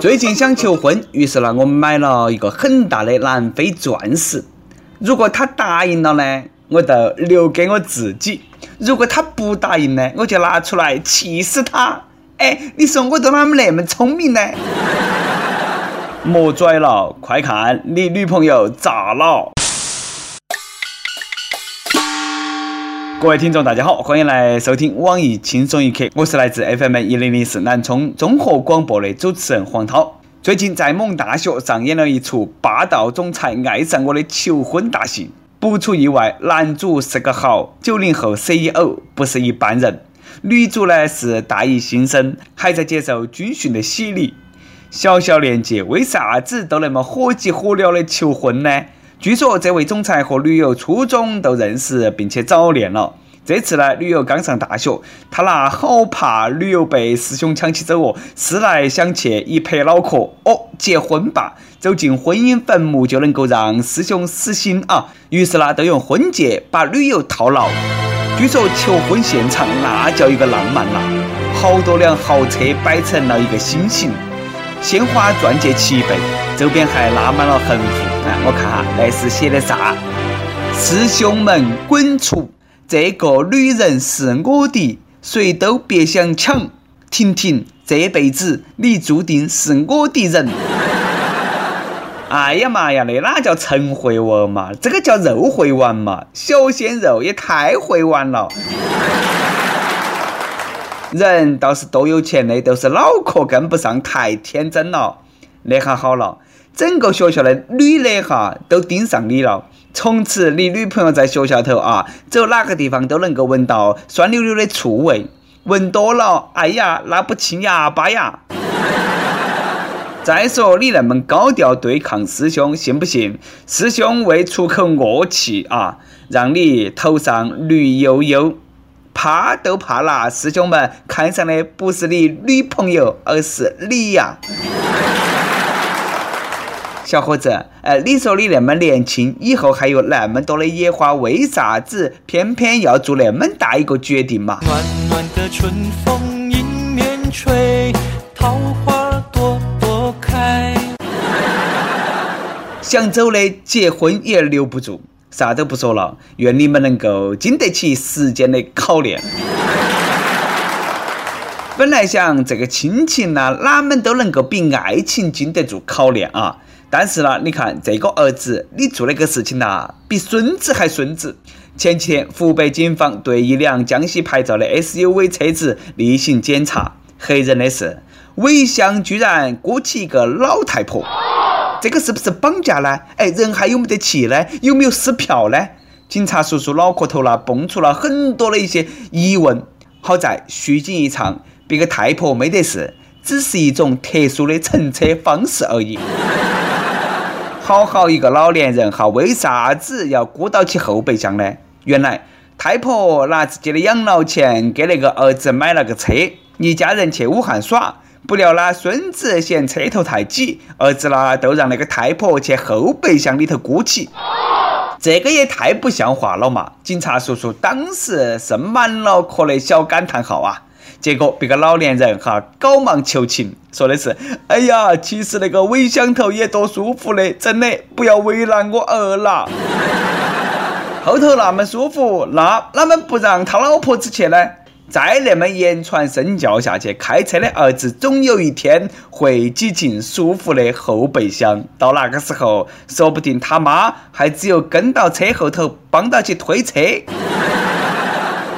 最近想求婚，于是呢，我买了一个很大的南非钻石。如果他答应了呢，我就留给我自己；如果他不答应呢，我就拿出来气死他。哎，你说我都哪么那么聪明呢？莫拽了，快看你女朋友咋了？各位听众，大家好，欢迎来收听网易轻松一刻，我是来自 FM 一零零四南充综合广播的主持人黄涛。最近在某大学上演了一出霸道总裁爱上我的求婚大戏，不出意外，男主是个好九零后 CEO，不是一般人；女主呢是大一新生，还在接受军训的洗礼。小小年纪，为啥子都那么火急火燎的求婚呢？据说这位总裁和女友初中都认识，并且早恋了。这次呢，女友刚上大学，他那好怕女友被师兄抢起走哦，思来想去，一拍脑壳，哦，结婚吧，走进婚姻坟墓就能够让师兄死心啊。于是呢，都用婚戒把女友套牢。据说求婚现场那叫一个浪漫呐，好多辆豪车摆成了一个心形，鲜花钻戒齐备，周边还拉满了横幅。哎我看哈，那是写的啥？师兄们滚出！这个女人是我的，谁都别想抢！婷婷，这辈子你注定是我的人。哎呀妈呀，那哪叫陈会玩嘛？这个叫肉会玩嘛？小鲜肉也太会玩了。人倒是多有钱的，都是脑壳跟不上，太天真了。那下好了。整个学校的女的哈都盯上你了，从此你女朋友在学校头啊，走哪个地方都能够闻到酸溜溜的醋味，闻多了，哎呀，那不亲哑巴呀！再说你那么高调对抗师兄，信不信师兄为出口恶气啊，让你头上绿油油？怕都怕啦，师兄们看上的不是你女朋友，而是你呀！小伙子，呃，你说你那么年轻，以后还有那么多的野花，为啥子偏偏要做那么大一个决定嘛？暖暖的春风迎面吹，桃花朵朵开。想走的结婚也留不住，啥都不说了，愿你们能够经得起时间的考验。本来想这个亲情呢，哪们都能够比爱情经得住考验啊。但是呢，你看这个儿子，你做那个事情呐，比孙子还孙子。前几天，湖北警方对一辆江西牌照的 SUV 车子例行检查，黑人的是尾箱居然裹起一个老太婆，这个是不是绑架呢？哎，人还有没得气呢？有没有撕票呢？警察叔叔脑壳头呢蹦出了很多的一些疑问。好在虚惊一场，别个太婆没得事，只是一种特殊的乘车方式而已。好好一个老年人哈，为啥子要裹到起后备箱呢？原来太婆拿自己的养老钱给那个儿子买了个车，一家人去武汉耍，不料呢孙子嫌车头太挤，儿子呢都让那个太婆去后备箱里头裹起，这个也太不像话了嘛！警察叔叔当时是满脑壳的小感叹号啊。结果别个老年人哈赶忙求情，说的是：“哎呀，其实那个尾箱头也多舒服的，真的不要为难我儿了。后头那么舒服，那哪们不让他老婆子去呢？再那么言传身教下去，开车的儿子总有一天会挤进舒服的后备箱。到那个时候，说不定他妈还只有跟到车后头帮到去推车。”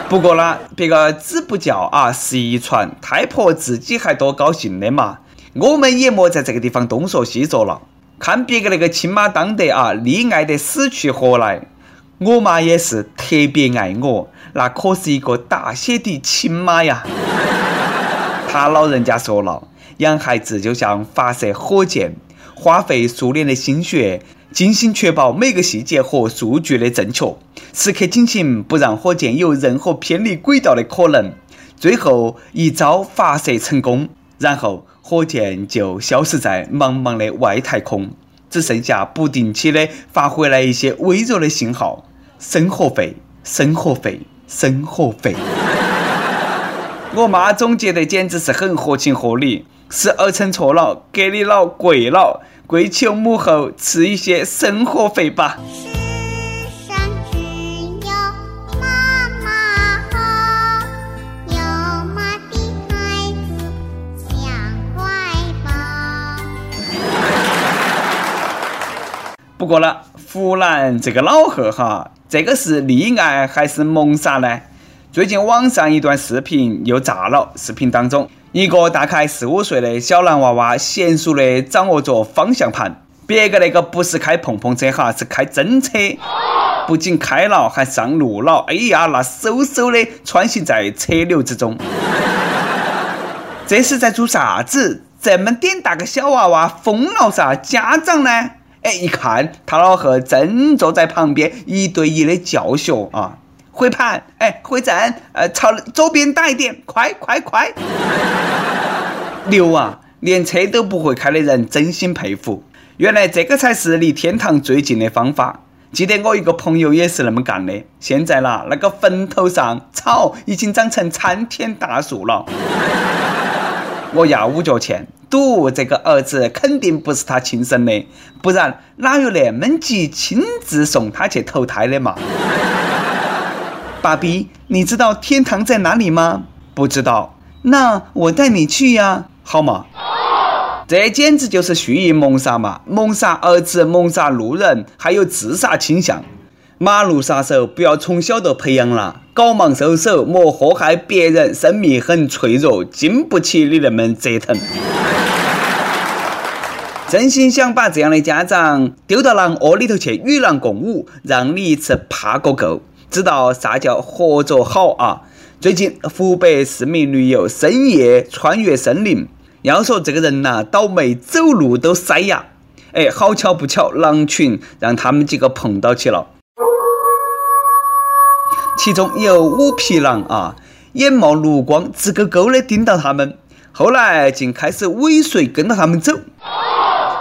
不过呢，别个子不教啊，是遗传。太婆自己还多高兴的嘛。我们也莫在这个地方东说西说了。看别个那个亲妈当得啊，溺爱得死去活来。我妈也是特别爱我，那可是一个大写的亲妈呀。他老人家说了，养孩子就像发射火箭，花费数年的心血。精心确保每个细节和数据的正确，时刻警醒不让火箭有任何偏离轨道的可能。最后一招发射成功，然后火箭就消失在茫茫的外太空，只剩下不定期的发回来一些微弱的信号。生活费，生活费，生活费。我妈总结的简直是很合情合理。是儿臣错了，给你老跪了，跪求母后赐一些生活费吧。不过呢，湖南这个老贺哈，这个是溺爱还是谋杀呢？最近网上一段视频又炸了。视频当中，一个大概四五岁的小男娃娃娴熟的掌握着方向盘，别个那个不是开碰碰车哈，是开真车，不仅开了还上路了。哎呀，那嗖嗖的穿行在车流之中，这是在做啥子？这么点大个小娃娃疯了噻？家长呢？哎，一看他老贺正坐在旁边一对一的教学啊，回盘，哎，回正，呃，朝左边打一点，快快快！牛 啊，连车都不会开的人真心佩服。原来这个才是离天堂最近的方法。记得我一个朋友也是那么干的。现在啦，那个坟头上草已经长成参天大树了。我要五角钱。赌这个儿子肯定不是他亲生的，不然哪有那么急亲自送他去投胎的嘛？爸比，你知道天堂在哪里吗？不知道，那我带你去呀，好吗？这简直就是蓄意谋杀嘛！谋杀儿子，谋杀路人，还有自杀倾向。马路杀手不要从小就培养了，搞忙收手，莫祸害别人，生命很脆弱，经不起你那么折腾。真心想把这样的家长丢到狼窝里头去与狼共舞，让你一次怕个够，知道啥叫合作好啊！最近湖北四名驴友深夜穿越森林，要说这个人呐，倒霉走路都塞牙。哎，好巧不巧，狼群让他们几个碰到起了，其中有五匹狼啊，眼冒绿光，直勾勾的盯到他们，后来竟开始尾随跟着他们走。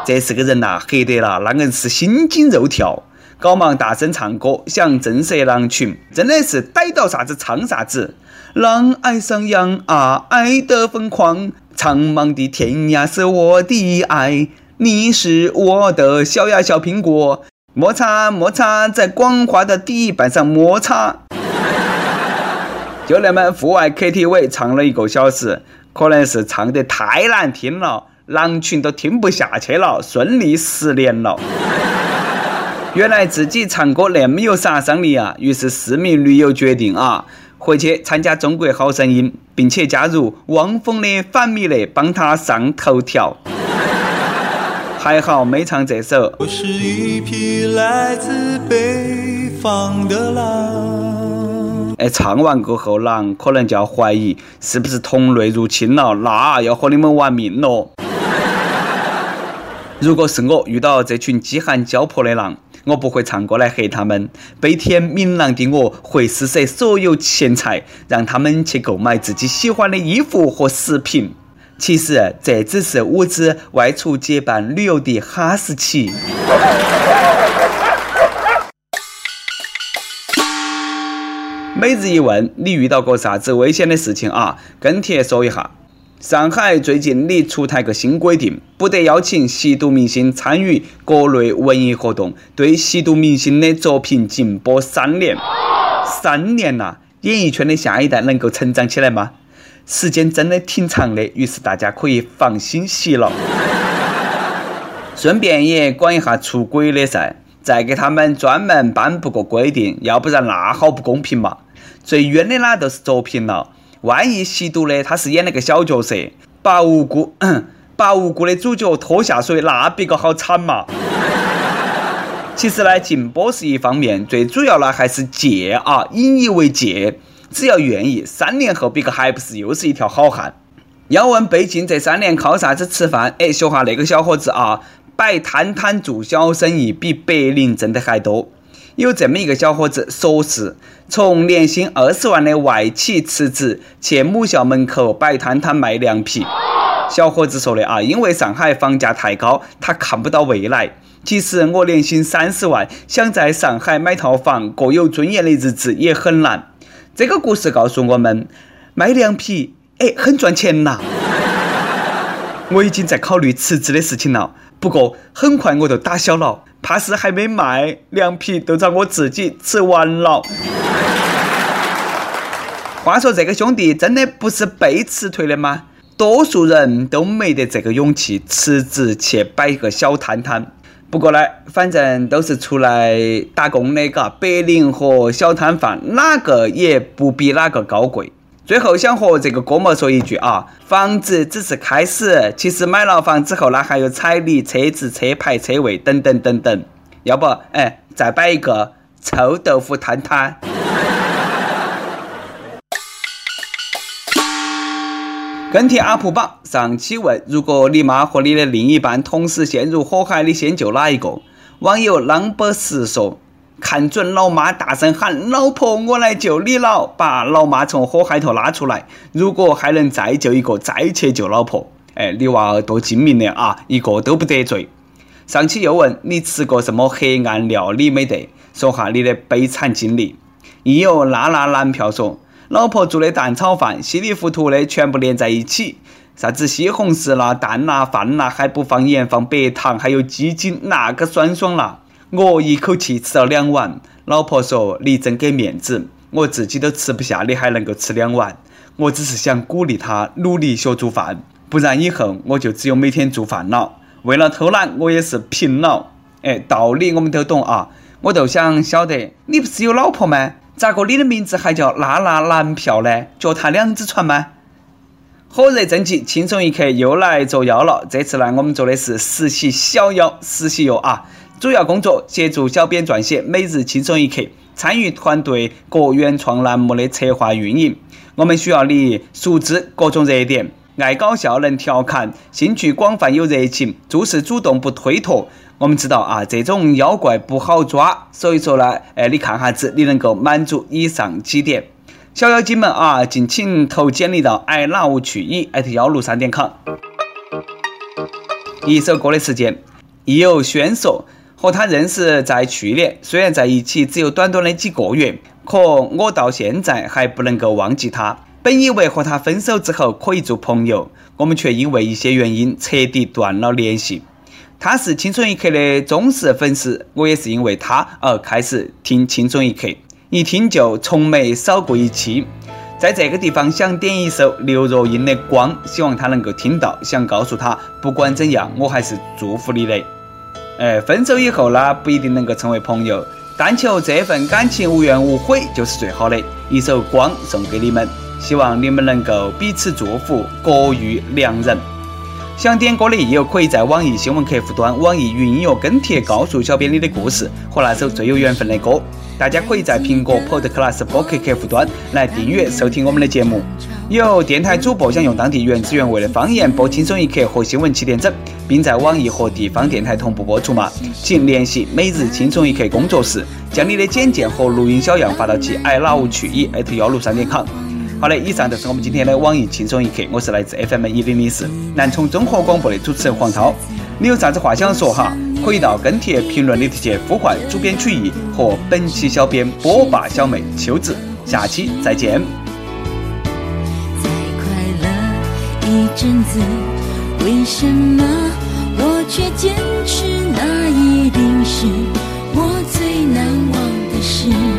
这四个人呐，黑得了，那硬是心惊肉跳，赶忙大声唱歌，想震慑狼群。真的是逮到啥子唱啥子。狼爱上羊啊，爱得疯狂。苍茫的天涯是我的爱，你是我的小呀小苹果。摩擦摩擦，在光滑的地板上摩擦。就那么户外 KTV 唱了一个小时，可能是唱得太难听了。狼群都听不下去了，顺利失联了。原来自己唱歌那么有杀伤力啊！于是四名驴友决定啊，回去参加《中国好声音》，并且加入汪峰的反米勒，帮他上头条。还好没唱这首。我是一匹来自北方的狼。哎，唱完过后，狼可能就要怀疑是不是同类入侵了，那要和你们玩命喽。如果是我遇到这群饥寒交迫的狼，我不会唱歌来吓他们。悲天悯狼的我会施舍所有钱财，让他们去购买自己喜欢的衣服和食品。其实这只是五只外出结伴旅游的哈士奇。每日一问：你遇到过啥子危险的事情啊？跟帖说一下。上海最近拟出台个新规定，不得邀请吸毒明星参与各类文艺活动，对吸毒明星的作品禁播三年。三年呐，演艺圈的下一代能够成长起来吗？时间真的挺长的，于是大家可以放心吸了。顺便也管一下出轨的噻，再给他们专门颁布个规定，要不然那好不公平嘛。最冤的那都是作品了。万一吸毒的他是演那个小角色，把无辜 把无辜的主角拖下水，那别个好惨嘛！其实呢，禁播是一方面，最主要呢还是戒啊，引以为戒。只要愿意，三年后别个还不是又是一条好汉？要问被禁这三年靠啥子吃饭？哎，学下那个小伙子啊，摆摊摊做小生意，比白领挣得还多。有这么一个小伙子，说是从年薪二十万的外企辞职，去母校门口摆摊摊卖凉皮。小伙子说的啊，因为上海房价太高，他看不到未来。其实我年薪三十万，想在上海买套房，过有尊严的日子也很难。这个故事告诉我们，卖凉皮，哎，很赚钱呐。我已经在考虑辞职的事情了。不过很快我就打消了，怕是还没卖，凉皮都遭我自己吃完了。话说这个兄弟真的不是被辞退的吗？多数人都没得这个勇气辞职去摆个小摊摊。不过呢，反正都是出来打工的，嘎，白领和小摊贩哪个也不比哪个高贵。最后想和这个哥们说一句啊，房子只是开始，其实买了房之后呢，还有彩礼、车子、车牌、车位等等等等。要不，哎，再摆一个臭豆腐摊摊。跟帖阿普榜上期问：如果你妈和你的另一半同时陷入火海，你先救哪一个？网友 number 十说。看准老妈，大声喊：“老婆，我来救你了！”把老妈从火海头拉出来。如果还能再救一个，再去救老婆。哎，你娃儿多精明的啊，一个都不得罪。上期又问你吃过什么黑暗料理没得？说下你的悲惨经历。亦有娜娜男票说：“老婆做的蛋炒饭，稀里糊涂的全部连在一起，啥子西红柿啦、蛋啦、饭啦，还不放盐、放白糖，还有鸡精，那个酸爽啦！”我一口气吃了两碗，老婆说：“你真给面子，我自己都吃不下，你还能够吃两碗。”我只是想鼓励他努力学做饭，不然以后我就只有每天做饭了。为了偷懒，我也是拼了。哎，道理我们都懂啊，我就想晓得，你不是有老婆吗？咋个你的名字还叫娜娜男票呢？脚踏两只船吗？火热正气，轻松一刻又来作妖了。这次呢，我们做的是实习小妖，实习哟啊。主要工作协助小编撰写每日轻松一刻，参与团队各原创栏目的策划运营。我们需要你熟知各种热点，爱搞笑能调侃，兴趣广泛有热情，做事主动不推脱。我们知道啊，这种妖怪不好抓，所以说呢，哎，你看哈子，你能够满足以上几点。小妖精们啊，敬请投简历到 i love 去一艾特幺六三点 com。一首歌的时间，亦有宣说。和他认识在去年，虽然在一起只有短短的几个月，可我到现在还不能够忘记他。本以为和他分手之后可以做朋友，我们却因为一些原因彻底断了联系。他是青春一刻的忠实粉丝，我也是因为他而开始听青春一刻，一听就从没少过一期。在这个地方想点一首刘若英的《光》，希望他能够听到，想告诉他，不管怎样，我还是祝福你的。哎，分手以后呢，不一定能够成为朋友，但求这份感情无怨无悔就是最好的。一首光送给你们，希望你们能够彼此祝福，各遇良人。想点歌的益友可以在网易新闻客户端、网易云音乐跟帖告诉小编你的故事和那首最有缘分的歌。大家可以在苹果 Podcast 播客客户端来订阅收听我们的节目。有电台主播想用当地原汁原味的方言播《轻松一刻》和新闻七点整，并在网易和地方电台同步播出吗？请联系每日轻松一刻工作室，将你的简介和录音小样发到其 i love 去以艾特幺六三点 com。好的，以上就是我们今天的网易轻松一刻，我是来自 FM 一零零四南充综合广播的主持人黄涛。你有啥子话想说哈？可以到跟帖评论里头去呼唤主编曲艺和本期小编波霸小妹秋子。下期再见。一阵子，为什么我却坚持？那一定是我最难忘的事。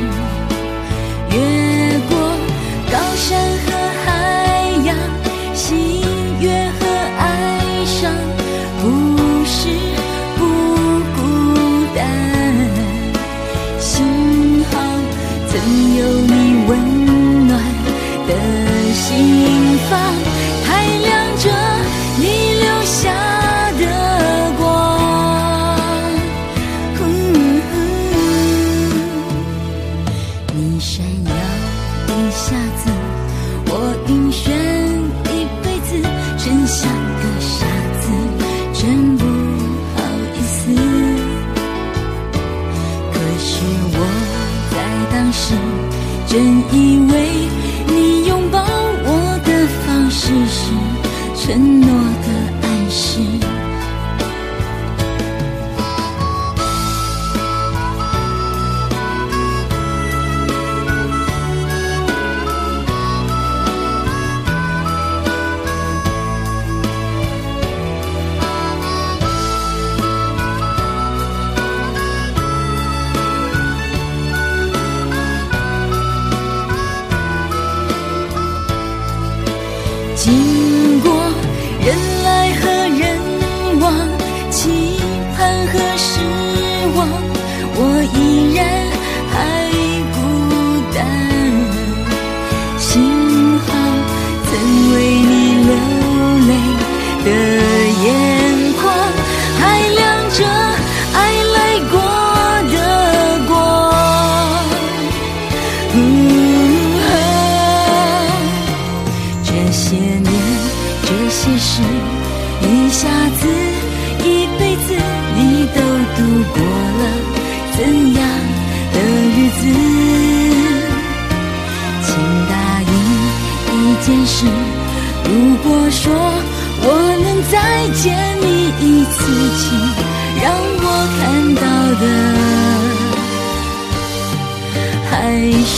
自己，让我看到的还是